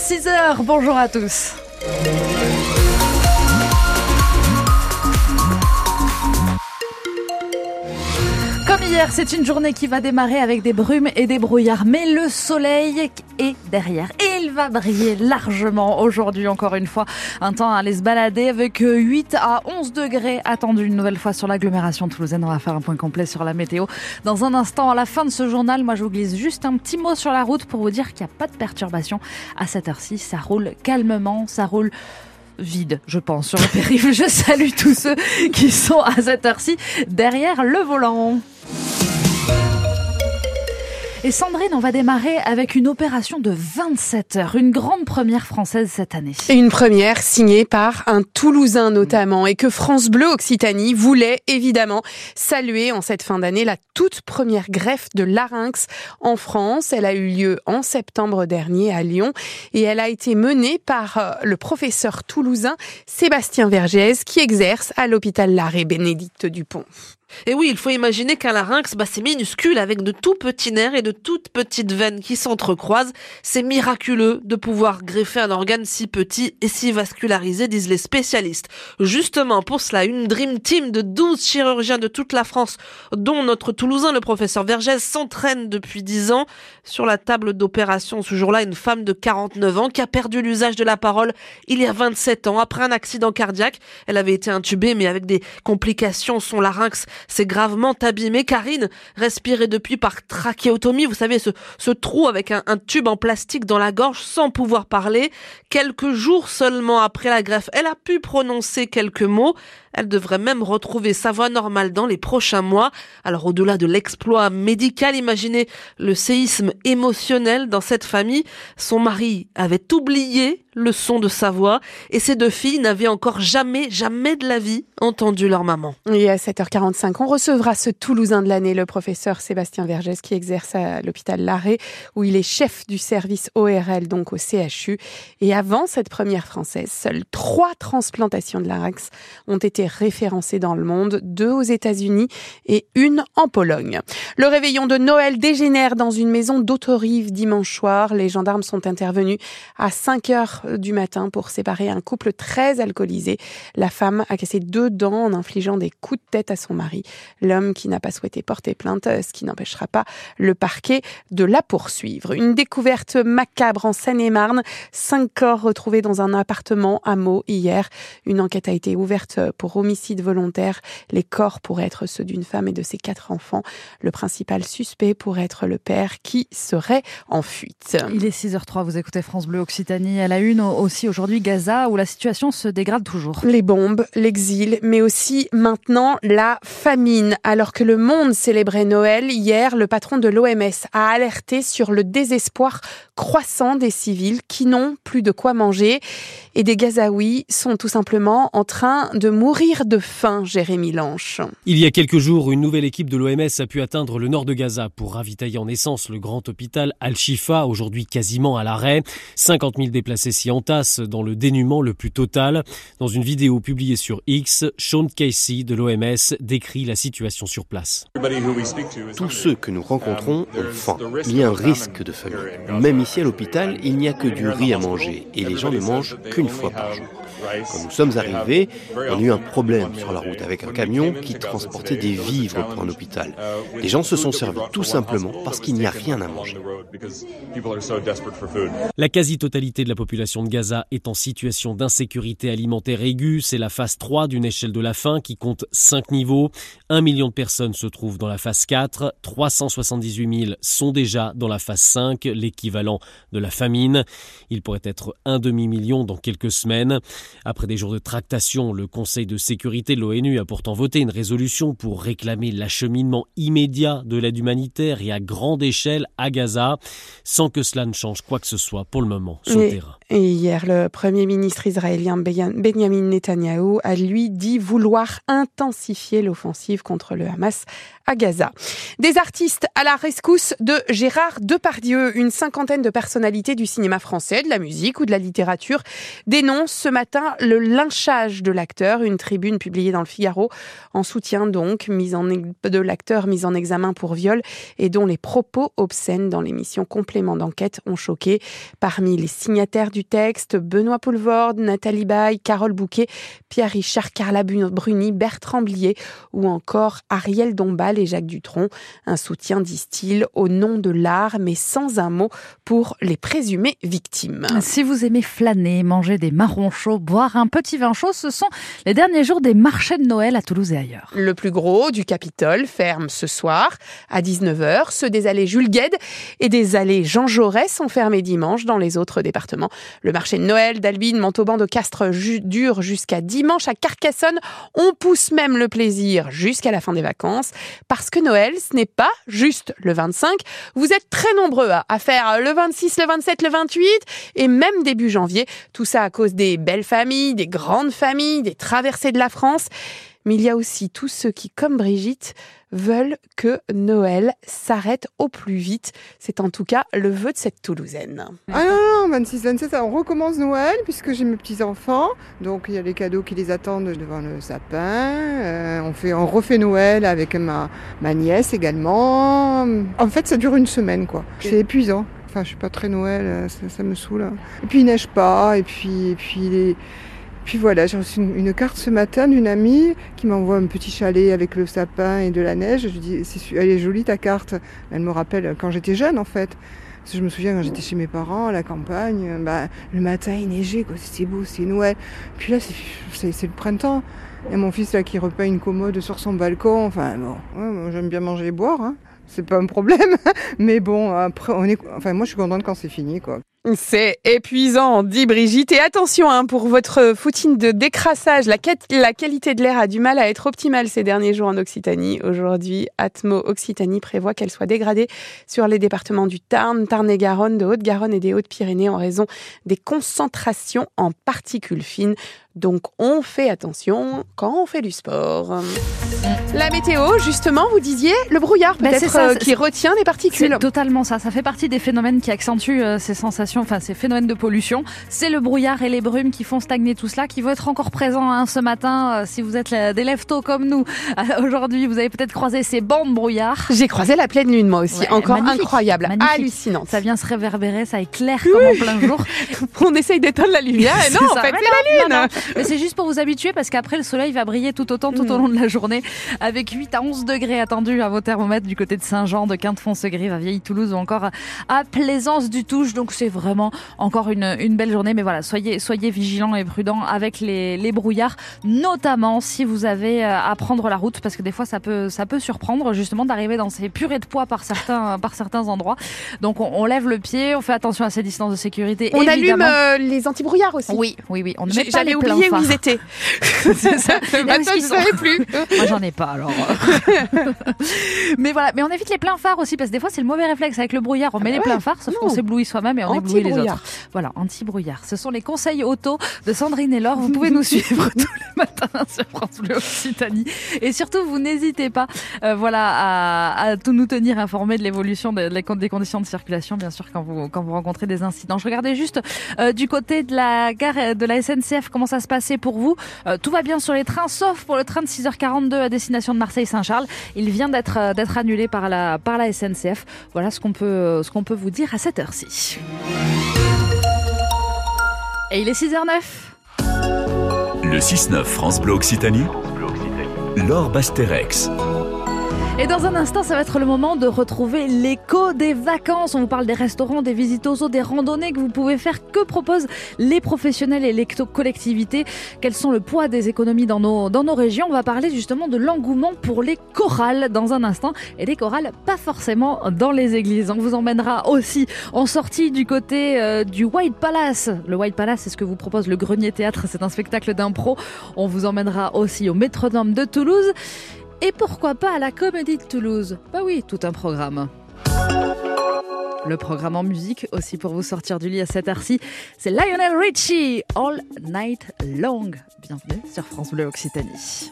6h, bonjour à tous. Comme hier, c'est une journée qui va démarrer avec des brumes et des brouillards, mais le soleil est derrière il va briller largement aujourd'hui encore une fois. Un temps à aller se balader avec 8 à 11 degrés attendus une nouvelle fois sur l'agglomération toulousaine. On va faire un point complet sur la météo. Dans un instant, à la fin de ce journal, moi je vous glisse juste un petit mot sur la route pour vous dire qu'il n'y a pas de perturbation à cette heure-ci. Ça roule calmement, ça roule vide, je pense, sur le périph'. Je salue tous ceux qui sont à cette heure-ci derrière le volant. Et Sandrine, on va démarrer avec une opération de 27 heures, une grande première française cette année. Une première signée par un Toulousain notamment, et que France Bleu Occitanie voulait évidemment saluer en cette fin d'année la toute première greffe de larynx en France. Elle a eu lieu en septembre dernier à Lyon, et elle a été menée par euh, le professeur toulousain Sébastien Vergès, qui exerce à l'hôpital Larrey Bénédicte Dupont. Et oui, il faut imaginer qu'un larynx, bah, c'est minuscule avec de tout petits nerfs et de toutes petites veines qui s'entrecroisent. C'est miraculeux de pouvoir greffer un organe si petit et si vascularisé, disent les spécialistes. Justement, pour cela, une dream team de 12 chirurgiens de toute la France, dont notre Toulousain, le professeur Vergès, s'entraîne depuis 10 ans. Sur la table d'opération ce jour-là, une femme de 49 ans qui a perdu l'usage de la parole il y a 27 ans après un accident cardiaque. Elle avait été intubée, mais avec des complications, son larynx s'est gravement abîmé. Karine respirait depuis par trachéotomie, vous savez, ce, ce trou avec un, un tube en plastique dans la gorge sans pouvoir parler. Quelques jours seulement après la greffe, elle a pu prononcer quelques mots. Elle devrait même retrouver sa voix normale dans les prochains mois. Alors au-delà de l'exploit médical, imaginez le séisme émotionnel dans cette famille. Son mari avait oublié le son de sa voix et ces deux filles n'avaient encore jamais, jamais de la vie entendu leur maman. Et à 7h45, on recevra ce Toulousain de l'année, le professeur Sébastien Vergès, qui exerce à l'hôpital Larrey, où il est chef du service ORL, donc au CHU. Et avant cette première française, seules trois transplantations de larynx ont été référencées dans le monde, deux aux États-Unis et une en Pologne. Le réveillon de Noël dégénère dans une maison d'Autorive dimanche soir. Les gendarmes sont intervenus à 5 heures du matin pour séparer un couple très alcoolisé. La femme a cassé deux dents en infligeant des coups de tête à son mari. L'homme qui n'a pas souhaité porter plainte, ce qui n'empêchera pas le parquet de la poursuivre. Une découverte macabre en Seine-et-Marne. Cinq corps retrouvés dans un appartement à Meaux hier. Une enquête a été ouverte pour homicide volontaire. Les corps pourraient être ceux d'une femme et de ses quatre enfants. Le principal suspect pourrait être le père qui serait en fuite. Il est 6h03, vous écoutez France Bleu Occitanie. Elle a une aussi aujourd'hui Gaza où la situation se dégrade toujours. Les bombes, l'exil, mais aussi maintenant la famine. Alors que le monde célébrait Noël, hier, le patron de l'OMS a alerté sur le désespoir croissant des civils qui n'ont plus de quoi manger et des Gazaouis sont tout simplement en train de mourir de faim, Jérémy Lanche. Il y a quelques jours, une nouvelle équipe de l'OMS a pu atteindre le nord de Gaza pour ravitailler en essence le grand hôpital Al-Shifa, aujourd'hui quasiment à l'arrêt. 50 000 déplacés s'y entassent dans le dénuement le plus total. Dans une vidéo publiée sur X, Sean Casey de l'OMS décrit la situation sur place. Tous ceux que nous rencontrons ont faim. Il y a un risque de famine. Même ici, à l'hôpital, il n'y a que du riz à manger et les gens ne mangent qu'une fois par jour. Quand nous sommes arrivés, on a eu un problème sur la route avec un camion qui transportait des vivres pour un hôpital. Les gens se sont servis tout simplement parce qu'il n'y a rien à manger. La quasi-totalité de la population de Gaza est en situation d'insécurité alimentaire aiguë. C'est la phase 3 d'une échelle de la faim qui compte 5 niveaux. Un million de personnes se trouvent dans la phase 4. 378 000 sont déjà dans la phase 5, l'équivalent de la famine. Il pourrait être un demi-million dans quelques semaines. Après des jours de tractation, le Conseil de sécurité de l'ONU a pourtant voté une résolution pour réclamer l'acheminement immédiat de l'aide humanitaire et à grande échelle à Gaza, sans que cela ne change quoi que ce soit pour le moment sur le terrain. Et hier, le Premier ministre israélien Benjamin Netanyahou a lui dit vouloir intensifier l'offensive offensive contre le Hamas à Gaza. Des artistes à la rescousse de Gérard Depardieu. Une cinquantaine de personnalités du cinéma français, de la musique ou de la littérature dénoncent ce matin le lynchage de l'acteur. Une tribune publiée dans le Figaro en soutien donc de l'acteur mis en examen pour viol et dont les propos obscènes dans l'émission Complément d'enquête ont choqué. Parmi les signataires du texte, Benoît Poulvord, Nathalie Baye, Carole Bouquet, Pierre Richard, Carla Bruni, Bertrand Blier ou encore Ariel Dombal et Jacques Dutronc. Un soutien, disent-ils, au nom de l'art, mais sans un mot pour les présumées victimes. Si vous aimez flâner, manger des marrons chauds, boire un petit vin chaud, ce sont les derniers jours des marchés de Noël à Toulouse et ailleurs. Le plus gros du Capitole ferme ce soir à 19h. Ceux des allées Jules Gued et des allées Jean Jaurès sont fermés dimanche dans les autres départements. Le marché de Noël d'Albine, Montauban de Castres dure jusqu'à dimanche à Carcassonne. On pousse même le plaisir jusqu'à la fin des vacances parce que Noël, ce n'est pas juste le 25. Vous êtes très nombreux à faire le 26, le 27, le 28 et même début janvier. Tout ça à cause des belles familles, des grandes familles, des traversées de la France mais il y a aussi tous ceux qui, comme Brigitte, veulent que Noël s'arrête au plus vite. C'est en tout cas le vœu de cette Toulousaine. Ah non, non, 26-27, on recommence Noël puisque j'ai mes petits-enfants. Donc il y a les cadeaux qui les attendent devant le sapin. Euh, on, fait, on refait Noël avec ma, ma nièce également. En fait, ça dure une semaine, quoi. C'est épuisant. Enfin, je suis pas très Noël, euh, ça, me saoule. Et puis il neige pas, et puis, et puis les puis voilà, j'ai reçu une, carte ce matin d'une amie qui m'envoie un petit chalet avec le sapin et de la neige. Je lui dis, elle est jolie ta carte. Elle me rappelle quand j'étais jeune en fait. Je me souviens quand j'étais chez mes parents à la campagne, bah, le matin il neigeait, c'était beau, c'est Noël. Puis là c'est le printemps. Et mon fils là qui repeint une commode sur son balcon. Enfin bon, ouais, j'aime bien manger et boire. Hein. C'est pas un problème. Mais bon, après, moi je suis contente quand c'est fini quoi. C'est épuisant, dit Brigitte. Et attention, hein, pour votre foutine de décrassage, la, la qualité de l'air a du mal à être optimale ces derniers jours en Occitanie. Aujourd'hui, Atmo Occitanie prévoit qu'elle soit dégradée sur les départements du Tarn, Tarn-et-Garonne, de Haute-Garonne et des Hautes-Pyrénées en raison des concentrations en particules fines. Donc on fait attention quand on fait du sport. La météo, justement, vous disiez le brouillard ben, peut-être euh, qui retient les particules. Totalement ça. Ça fait partie des phénomènes qui accentuent euh, ces sensations, enfin ces phénomènes de pollution. C'est le brouillard et les brumes qui font stagner tout cela, qui vont être encore présents hein, ce matin. Euh, si vous êtes des lève comme nous, aujourd'hui, vous avez peut-être croisé ces bandes brouillard. J'ai croisé la pleine lune moi aussi. encore incroyable, hallucinant. Ça vient se réverbérer, ça éclaire comme en plein jour. on essaye d'éteindre la lumière et non, en fait, c'est la lune. Mais c'est juste pour vous habituer parce qu'après le soleil va briller tout autant tout au long de la journée avec 8 à 11 degrés attendus à vos thermomètres du côté de Saint-Jean, de Quinte-Fonce-Grive, à Vieille-Toulouse ou encore à Plaisance du Touche. Donc c'est vraiment encore une, une belle journée. Mais voilà, soyez, soyez vigilants et prudents avec les, les brouillards, notamment si vous avez euh, à prendre la route parce que des fois ça peut, ça peut surprendre justement d'arriver dans ces purées de poids par certains, par certains endroits. Donc on, lève le pied, on fait attention à ces distances de sécurité. On allume euh, les antibrouillards aussi. Oui, oui, oui. On ne met pas les oublié où ils étaient. c'est ça. Maintenant, je ne savais plus. Moi, j'en ai pas alors. mais voilà, mais on évite les pleins phares aussi parce que des fois c'est le mauvais réflexe avec le brouillard. On met les pleins phares, sauf qu'on s'éblouit soi-même et on éblouit les autres. Voilà, anti-brouillard. Ce sont les conseils auto de Sandrine et Laure. Vous pouvez nous suivre tous les matins sur France Bleu Occitanie. Et surtout, vous n'hésitez pas, euh, voilà, à, à, tout nous tenir informés de l'évolution des, des conditions de circulation, bien sûr, quand vous quand vous rencontrez des incidents. Je regardais juste euh, du côté de la gare de la SNCF comment ça se passait pour vous. Euh, tout va bien sur les trains, sauf pour le train de 6h42 à destination de Marseille-Saint-Charles. Il vient d'être euh, d'être annulé par la, par la SNCF. Voilà ce qu'on peut, euh, ce qu'on peut vous dire à cette heure-ci. Et il est 6h09. Le 6-9 France Bleu Occitanie. Laure Basterex. Et dans un instant, ça va être le moment de retrouver l'écho des vacances. On vous parle des restaurants, des visites aux eaux, des randonnées que vous pouvez faire. Que proposent les professionnels et les collectivités Quels sont le poids des économies dans nos, dans nos régions? On va parler justement de l'engouement pour les chorales dans un instant. Et des chorales, pas forcément dans les églises. On vous emmènera aussi en sortie du côté euh, du White Palace. Le White Palace, c'est ce que vous propose le Grenier Théâtre. C'est un spectacle d'impro. On vous emmènera aussi au Métronome de Toulouse. Et pourquoi pas à la Comédie de Toulouse Bah oui, tout un programme. Le programme en musique aussi pour vous sortir du lit à cette heure-ci, c'est Lionel Richie, All Night Long. Bienvenue sur France Bleu Occitanie.